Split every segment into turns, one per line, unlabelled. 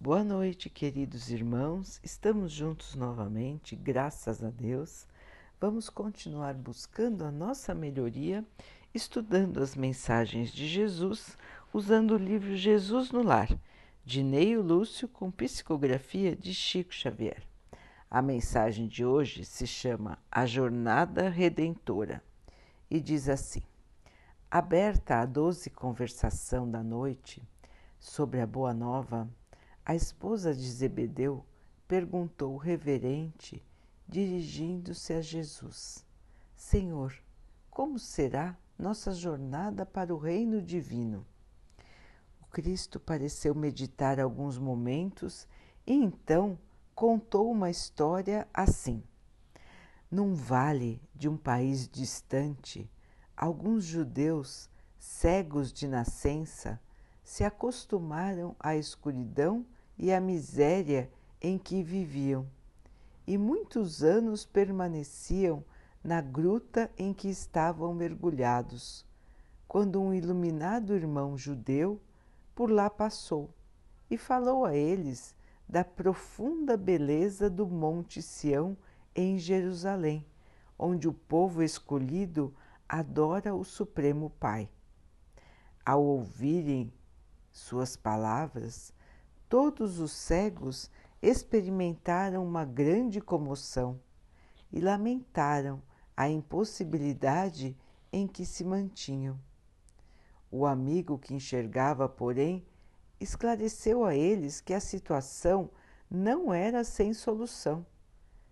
Boa noite, queridos irmãos. Estamos juntos novamente, graças a Deus. Vamos continuar buscando a nossa melhoria, estudando as mensagens de Jesus, usando o livro Jesus no Lar, de Neio Lúcio, com psicografia de Chico Xavier. A mensagem de hoje se chama A Jornada Redentora e diz assim: Aberta a doce conversação da noite sobre a Boa Nova, a esposa de Zebedeu perguntou reverente, dirigindo-se a Jesus: Senhor, como será nossa jornada para o reino divino? O Cristo pareceu meditar alguns momentos e então contou uma história assim. Num vale de um país distante, alguns judeus, cegos de nascença, se acostumaram à escuridão e a miséria em que viviam, e muitos anos permaneciam na gruta em que estavam mergulhados, quando um iluminado irmão judeu por lá passou e falou a eles da profunda beleza do Monte Sião em Jerusalém, onde o povo escolhido adora o Supremo Pai. Ao ouvirem suas palavras, todos os cegos experimentaram uma grande comoção e lamentaram a impossibilidade em que se mantinham. O amigo que enxergava, porém, esclareceu a eles que a situação não era sem solução.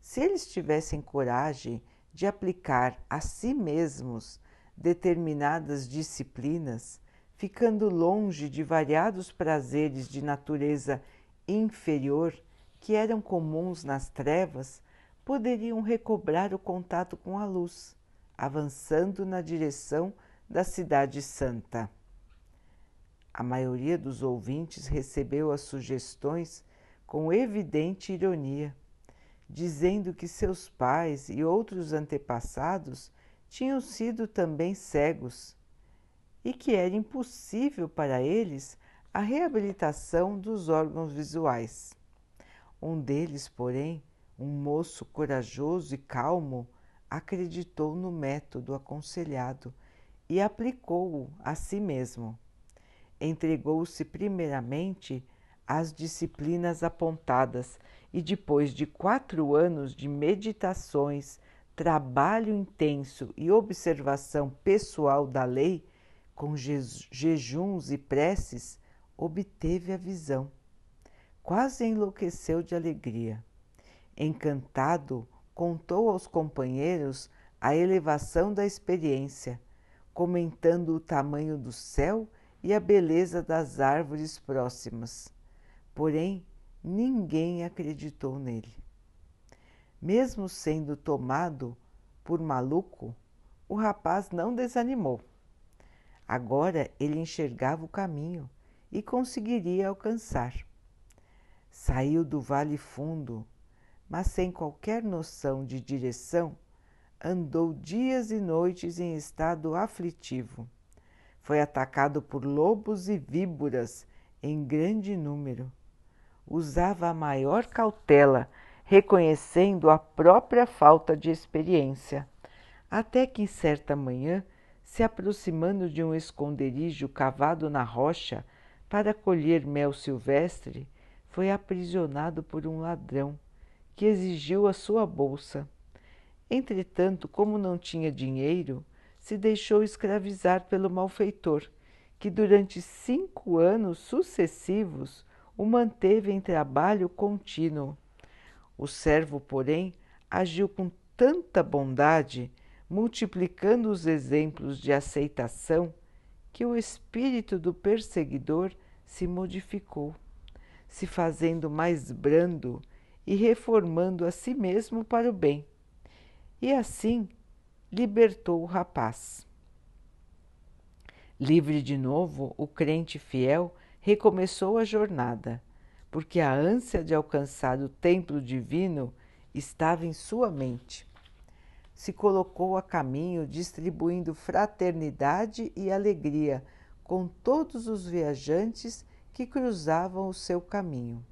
Se eles tivessem coragem de aplicar a si mesmos determinadas disciplinas, ficando longe de variados prazeres de natureza inferior que eram comuns nas trevas, poderiam recobrar o contato com a luz, avançando na direção da Cidade Santa. A maioria dos ouvintes recebeu as sugestões com evidente ironia, dizendo que seus pais e outros antepassados tinham sido também cegos e que era impossível para eles a reabilitação dos órgãos visuais. Um deles, porém, um moço corajoso e calmo, acreditou no método aconselhado e aplicou-o a si mesmo. Entregou-se primeiramente às disciplinas apontadas e, depois de quatro anos de meditações, trabalho intenso e observação pessoal da lei, com jejuns e preces, obteve a visão. Quase enlouqueceu de alegria. Encantado, contou aos companheiros a elevação da experiência, comentando o tamanho do céu e a beleza das árvores próximas. Porém, ninguém acreditou nele. Mesmo sendo tomado por maluco, o rapaz não desanimou Agora ele enxergava o caminho e conseguiria alcançar. Saiu do vale fundo, mas sem qualquer noção de direção, andou dias e noites em estado aflitivo. Foi atacado por lobos e víboras em grande número. Usava a maior cautela, reconhecendo a própria falta de experiência, até que certa manhã se aproximando de um esconderijo cavado na rocha para colher mel silvestre, foi aprisionado por um ladrão que exigiu a sua bolsa. Entretanto, como não tinha dinheiro, se deixou escravizar pelo malfeitor, que durante cinco anos sucessivos o manteve em trabalho contínuo. O servo, porém, agiu com tanta bondade multiplicando os exemplos de aceitação, que o espírito do perseguidor se modificou, se fazendo mais brando e reformando a si mesmo para o bem. E assim libertou o rapaz. Livre de novo, o crente fiel recomeçou a jornada, porque a ânsia de alcançar o templo divino estava em sua mente se colocou a caminho distribuindo fraternidade e alegria com todos os viajantes que cruzavam o seu caminho.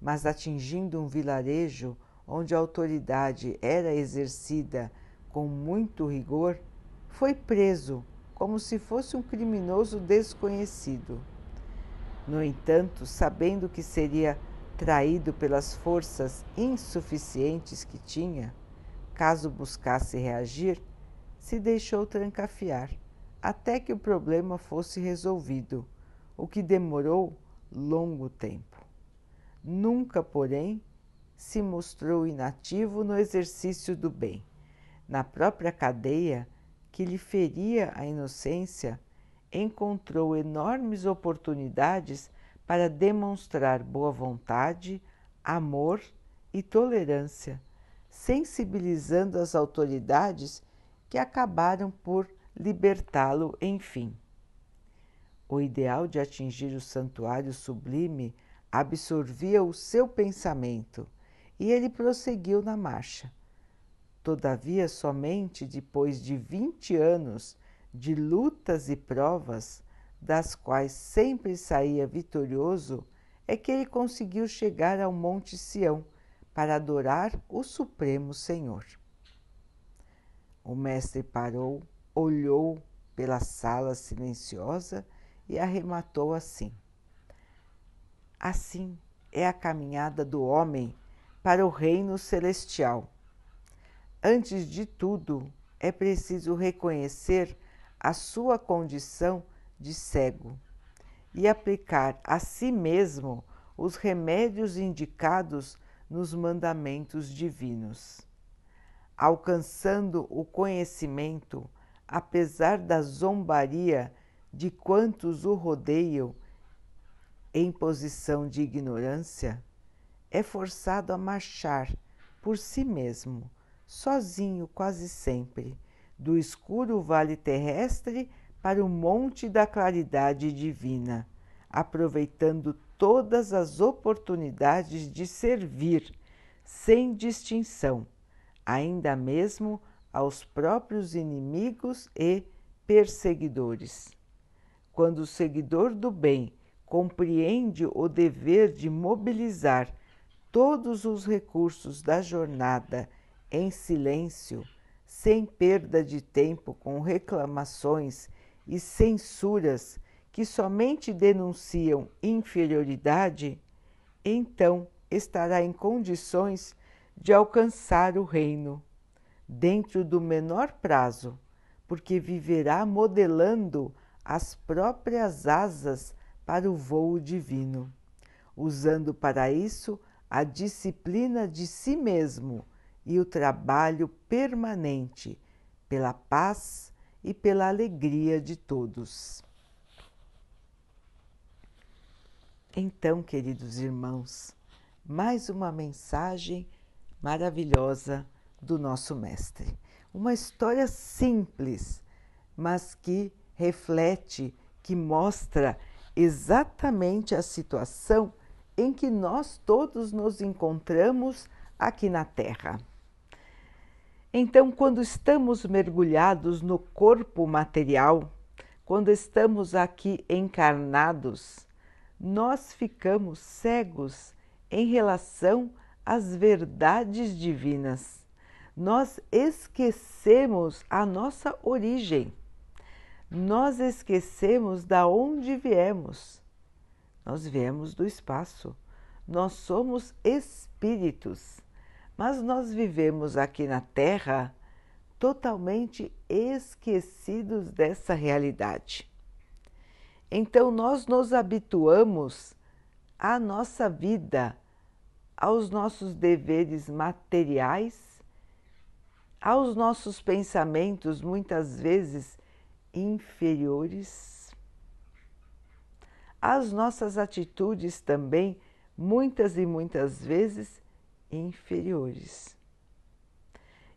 mas atingindo um vilarejo onde a autoridade era exercida com muito rigor, foi preso como se fosse um criminoso desconhecido. No entanto, sabendo que seria traído pelas forças insuficientes que tinha, caso buscasse reagir, se deixou trancafiar até que o problema fosse resolvido, o que demorou longo tempo. Nunca, porém, se mostrou inativo no exercício do bem. Na própria cadeia que lhe feria a inocência, encontrou enormes oportunidades para demonstrar boa vontade, amor e tolerância, sensibilizando as autoridades que acabaram por libertá-lo, enfim. O ideal de atingir o santuário sublime absorvia o seu pensamento e ele prosseguiu na marcha. Todavia, somente depois de vinte anos de lutas e provas, das quais sempre saía vitorioso, é que ele conseguiu chegar ao Monte Sião para adorar o Supremo Senhor. O mestre parou, olhou pela sala silenciosa e arrematou assim: Assim é a caminhada do homem para o reino celestial. Antes de tudo, é preciso reconhecer a sua condição de cego e aplicar a si mesmo os remédios indicados nos mandamentos divinos. Alcançando o conhecimento, apesar da zombaria de quantos o rodeiam em posição de ignorância, é forçado a marchar por si mesmo, sozinho quase sempre, do escuro vale terrestre para o monte da claridade divina, aproveitando todas as oportunidades de servir, sem distinção, ainda mesmo aos próprios inimigos e perseguidores. Quando o seguidor do bem compreende o dever de mobilizar todos os recursos da jornada em silêncio, sem perda de tempo com reclamações e censuras que somente denunciam inferioridade, então estará em condições de alcançar o reino, dentro do menor prazo, porque viverá modelando as próprias asas para o voo divino, usando para isso a disciplina de si mesmo e o trabalho permanente pela paz e pela alegria de todos. Então, queridos irmãos, mais uma mensagem maravilhosa do nosso Mestre. Uma história simples, mas que reflete, que mostra exatamente a situação em que nós todos nos encontramos aqui na Terra. Então, quando estamos mergulhados no corpo material, quando estamos aqui encarnados, nós ficamos cegos em relação às verdades divinas. Nós esquecemos a nossa origem. Nós esquecemos da onde viemos. Nós viemos do espaço. Nós somos espíritos mas nós vivemos aqui na Terra totalmente esquecidos dessa realidade. Então nós nos habituamos à nossa vida, aos nossos deveres materiais, aos nossos pensamentos muitas vezes inferiores, às nossas atitudes também muitas e muitas vezes inferiores.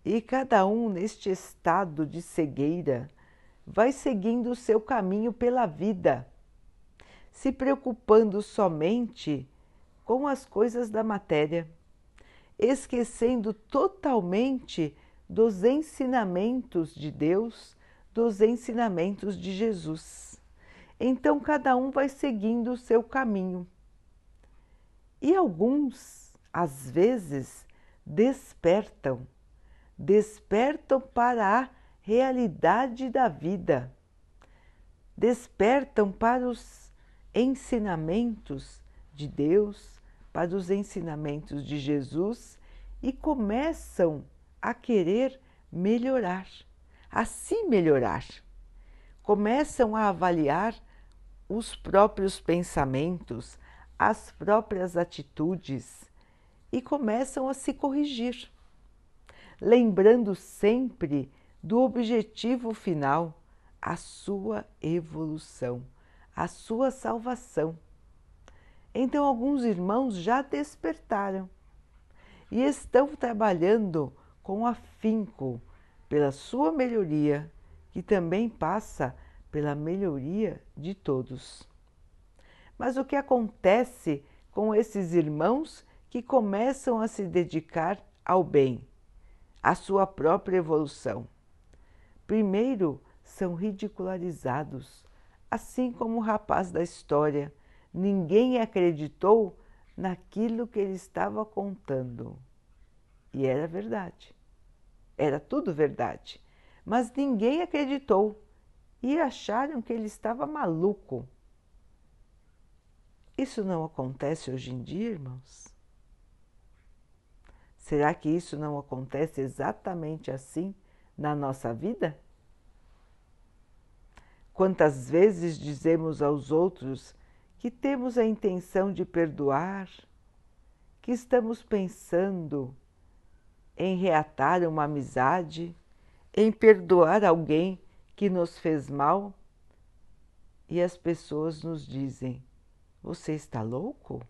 E cada um, neste estado de cegueira, vai seguindo o seu caminho pela vida, se preocupando somente com as coisas da matéria, esquecendo totalmente dos ensinamentos de Deus, dos ensinamentos de Jesus. Então cada um vai seguindo o seu caminho E alguns, às vezes, despertam, despertam para a realidade da vida, despertam para os ensinamentos de Deus, para os ensinamentos de Jesus e começam a querer melhorar, a se melhorar. Começam a avaliar os próprios pensamentos, as próprias atitudes e começam a se corrigir, lembrando sempre do objetivo final, a sua evolução, a sua salvação. Então, alguns irmãos já despertaram e estão trabalhando com afinco pela sua melhoria, que também passa pela melhoria de todos. Mas o que acontece com esses irmãos que começam a se dedicar ao bem, à sua própria evolução? Primeiro, são ridicularizados, assim como o rapaz da história. Ninguém acreditou naquilo que ele estava contando. E era verdade. Era tudo verdade. Mas ninguém acreditou e acharam que ele estava maluco. Isso não acontece hoje em dia, irmãos? Será que isso não acontece exatamente assim na nossa vida? Quantas vezes dizemos aos outros que temos a intenção de perdoar, que estamos pensando em reatar uma amizade, em perdoar alguém que nos fez mal, e as pessoas nos dizem: Você está louco?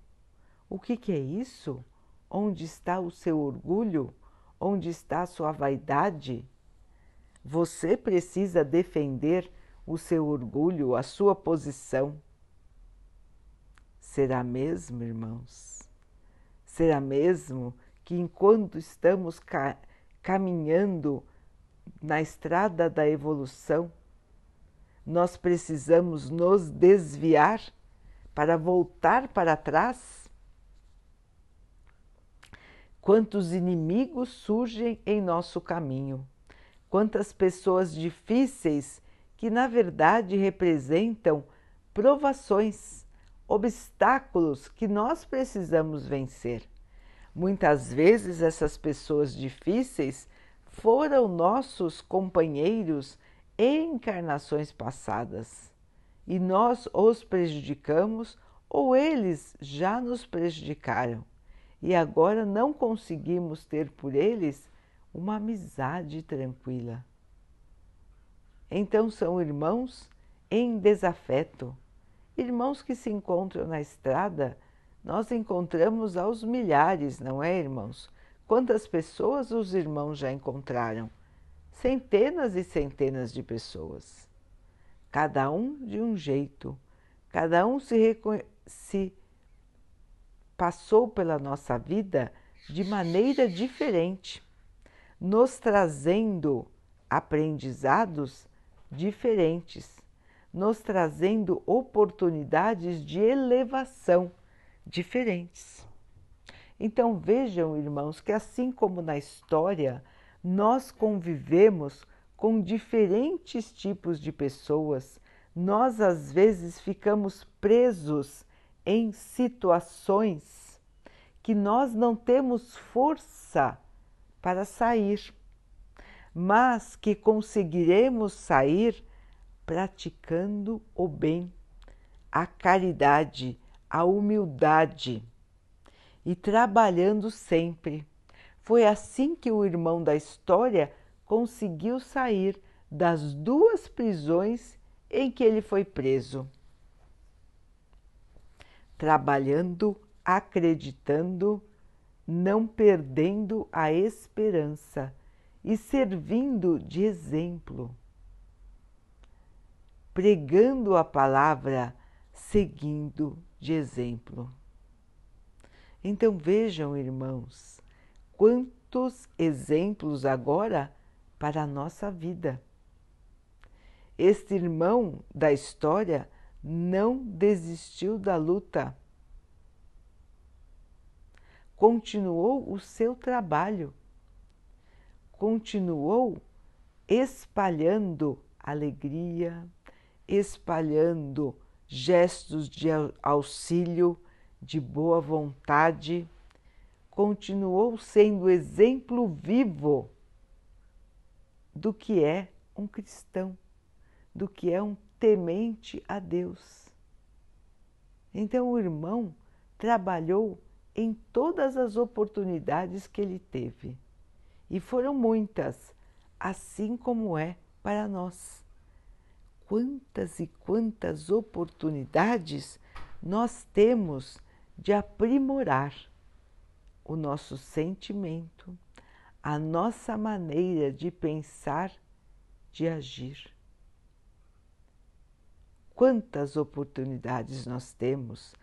O que, que é isso? Onde está o seu orgulho? Onde está a sua vaidade? Você precisa defender o seu orgulho, a sua posição. Será mesmo, irmãos? Será mesmo que enquanto estamos ca caminhando na estrada da evolução, nós precisamos nos desviar para voltar para trás? Quantos inimigos surgem em nosso caminho, quantas pessoas difíceis que na verdade representam provações, obstáculos que nós precisamos vencer. Muitas vezes essas pessoas difíceis foram nossos companheiros em encarnações passadas e nós os prejudicamos ou eles já nos prejudicaram e agora não conseguimos ter por eles uma amizade tranquila. Então são irmãos em desafeto, irmãos que se encontram na estrada. Nós encontramos aos milhares, não é, irmãos? Quantas pessoas os irmãos já encontraram? Centenas e centenas de pessoas. Cada um de um jeito, cada um se, se passou pela nossa vida de maneira diferente, nos trazendo aprendizados diferentes, nos trazendo oportunidades de elevação diferentes. Então vejam, irmãos, que assim como na história, nós convivemos com diferentes tipos de pessoas, nós às vezes ficamos presos em situações que nós não temos força para sair mas que conseguiremos sair praticando o bem, a caridade, a humildade e trabalhando sempre. Foi assim que o irmão da história conseguiu sair das duas prisões em que ele foi preso. Trabalhando, acreditando, não perdendo a esperança e servindo de exemplo, pregando a palavra, seguindo de exemplo. Então vejam, irmãos, quantos exemplos agora para a nossa vida. Este irmão da história não desistiu da luta. Continuou o seu trabalho, continuou espalhando alegria, espalhando gestos de auxílio, de boa vontade, continuou sendo exemplo vivo do que é um cristão, do que é um temente a Deus. Então o irmão trabalhou em todas as oportunidades que ele teve. E foram muitas, assim como é para nós. Quantas e quantas oportunidades nós temos de aprimorar o nosso sentimento, a nossa maneira de pensar, de agir. Quantas oportunidades nós temos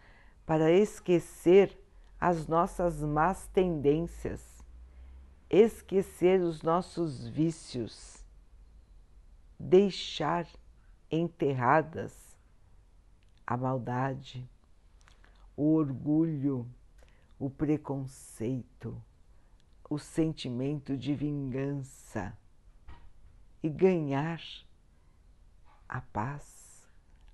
para esquecer as nossas más tendências, esquecer os nossos vícios, deixar enterradas a maldade, o orgulho, o preconceito, o sentimento de vingança e ganhar a paz,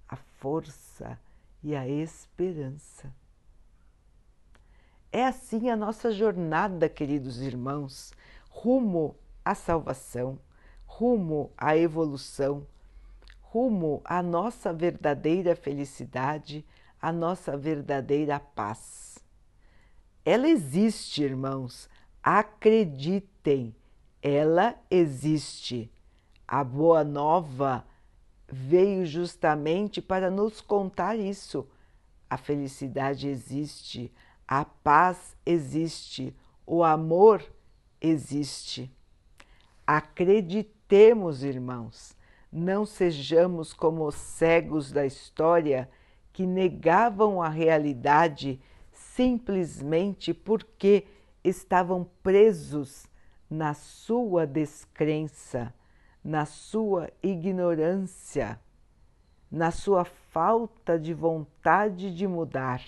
a força e a esperança. É assim a nossa jornada, queridos irmãos, rumo à salvação, rumo à evolução, rumo à nossa verdadeira felicidade, à nossa verdadeira paz. Ela existe, irmãos, acreditem, ela existe. A boa nova veio justamente para nos contar isso. A felicidade existe, a paz existe, o amor existe. Acreditemos, irmãos, não sejamos como os cegos da história que negavam a realidade simplesmente porque estavam presos na sua descrença, na sua ignorância, na sua falta de vontade de mudar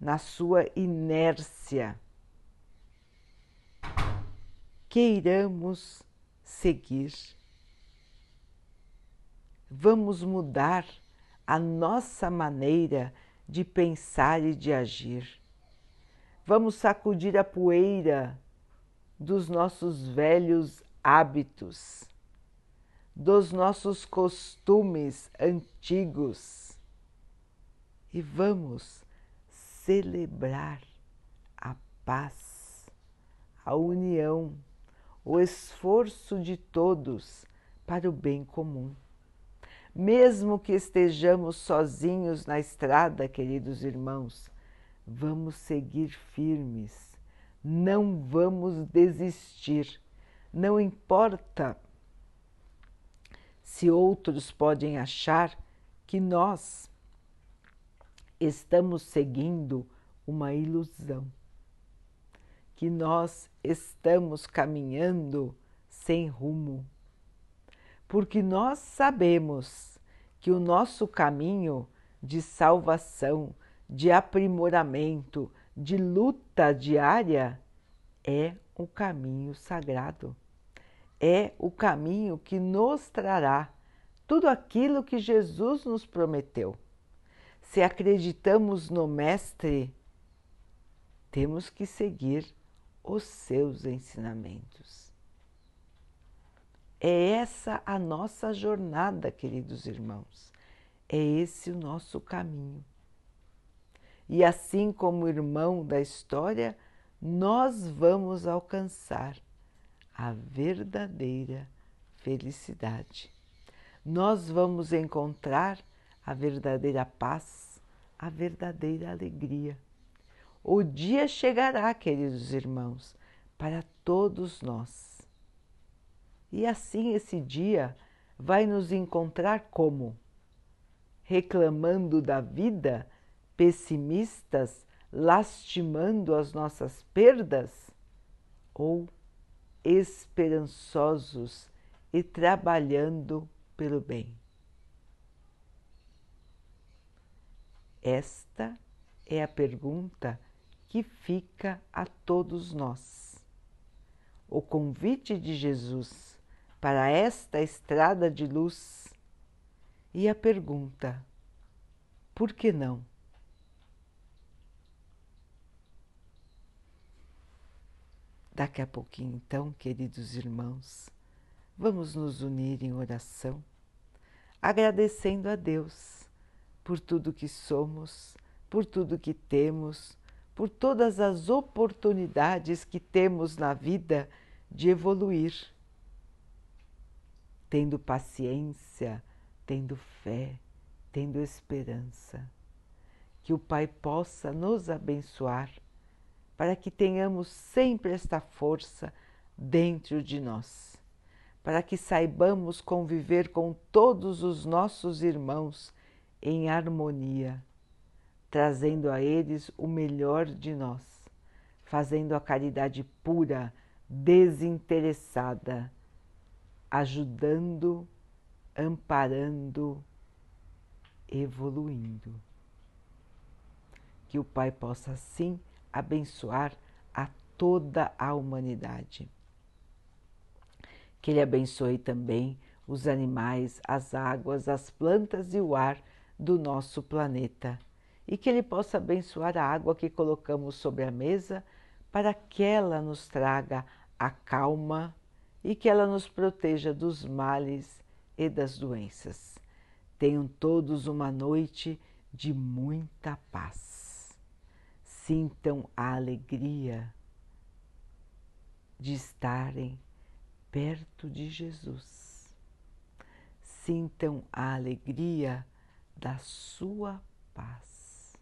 na sua inércia. Queiramos seguir. Vamos mudar a nossa maneira de pensar e de agir. Vamos sacudir a poeira dos nossos velhos hábitos, dos nossos costumes antigos e vamos celebrar a paz, a união, o esforço de todos para o bem comum. Mesmo que estejamos sozinhos na estrada, queridos irmãos, vamos seguir firmes, não vamos desistir. Não importa se outros podem achar que nós estamos seguindo uma ilusão, que nós estamos caminhando sem rumo, porque nós sabemos que o nosso caminho de salvação, de aprimoramento, de luta diária é o caminho sagrado. É o caminho que nos trará tudo aquilo que Jesus nos prometeu se acreditamos no Mestre, temos que seguir os seus ensinamentos. É essa a nossa jornada, queridos irmãos. É esse o nosso caminho. E assim como irmão da história, nós vamos alcançar a verdadeira felicidade. Nós vamos encontrar a verdadeira paz, a verdadeira alegria. O dia chegará, queridos irmãos, para todos nós. E assim esse dia vai nos encontrar como? Reclamando da vida, pessimistas, lastimando as nossas perdas? Ou esperançosos e trabalhando pelo bem? Esta é a pergunta que fica a todos nós. O convite de Jesus para esta estrada de luz e a pergunta: por que não? Daqui a pouquinho, então, queridos irmãos, vamos nos unir em oração, agradecendo a Deus por tudo que somos, por tudo que temos, por todas as oportunidades que temos na vida de evoluir, tendo paciência, tendo fé, tendo esperança. Que o Pai possa nos abençoar para que tenhamos sempre esta força dentro de nós, para que saibamos conviver com todos os nossos irmãos em harmonia, trazendo a eles o melhor de nós, fazendo a caridade pura, desinteressada, ajudando, amparando, evoluindo. Que o Pai possa assim abençoar a toda a humanidade. Que Ele abençoe também os animais, as águas, as plantas e o ar do nosso planeta. E que Ele possa abençoar a água que colocamos sobre a mesa para que ela nos traga a calma e que ela nos proteja dos males e das doenças. Tenham todos uma noite de muita paz sintam a alegria de estarem perto de Jesus. Sintam a alegria da sua paz,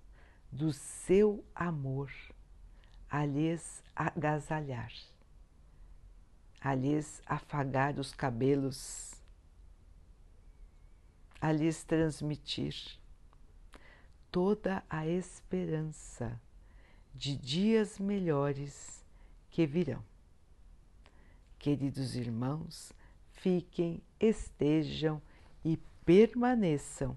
do seu amor a lhes agasalhar, a lhes afagar os cabelos, a lhes transmitir toda a esperança de dias melhores que virão. Queridos irmãos, fiquem, estejam e permaneçam